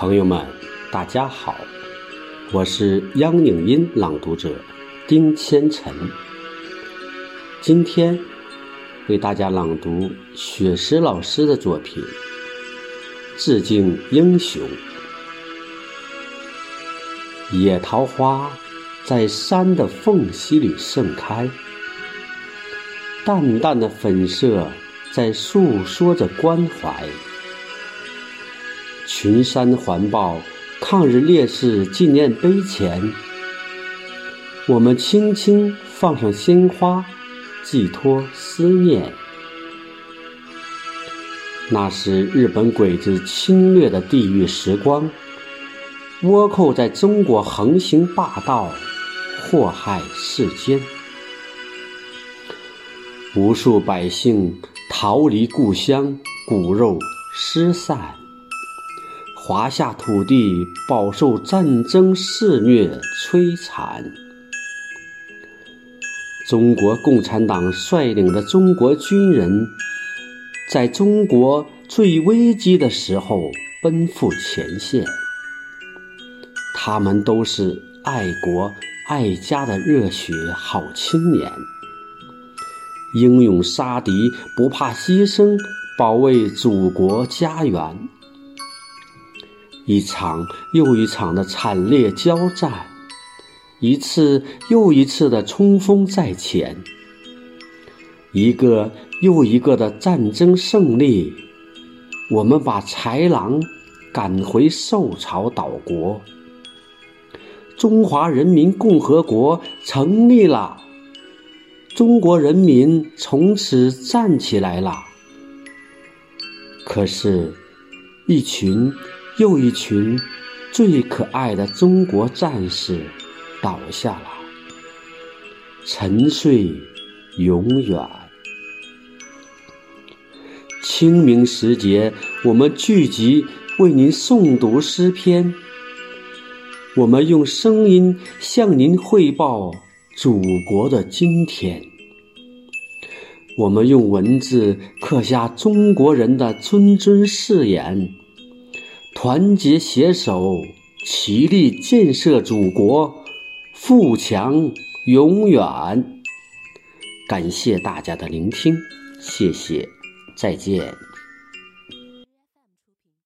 朋友们，大家好，我是央影音朗读者丁千晨。今天为大家朗读雪石老师的作品《致敬英雄》。野桃花在山的缝隙里盛开，淡淡的粉色在诉说着关怀。群山环抱抗日烈士纪念碑前，我们轻轻放上鲜花，寄托思念。那是日本鬼子侵略的地狱时光，倭寇在中国横行霸道，祸害世间，无数百姓逃离故乡，骨肉失散。华夏土地饱受战争肆虐摧残，中国共产党率领的中国军人，在中国最危机的时候奔赴前线。他们都是爱国爱家的热血好青年，英勇杀敌，不怕牺牲，保卫祖国家园。一场又一场的惨烈交战，一次又一次的冲锋在前，一个又一个的战争胜利，我们把豺狼赶回受潮岛国，中华人民共和国成立了，中国人民从此站起来了。可是，一群。又一群最可爱的中国战士倒下了，沉睡永远。清明时节，我们聚集为您诵读诗篇，我们用声音向您汇报祖国的今天，我们用文字刻下中国人的谆谆誓言。团结携手，齐力建设祖国，富强永远。感谢大家的聆听，谢谢，再见。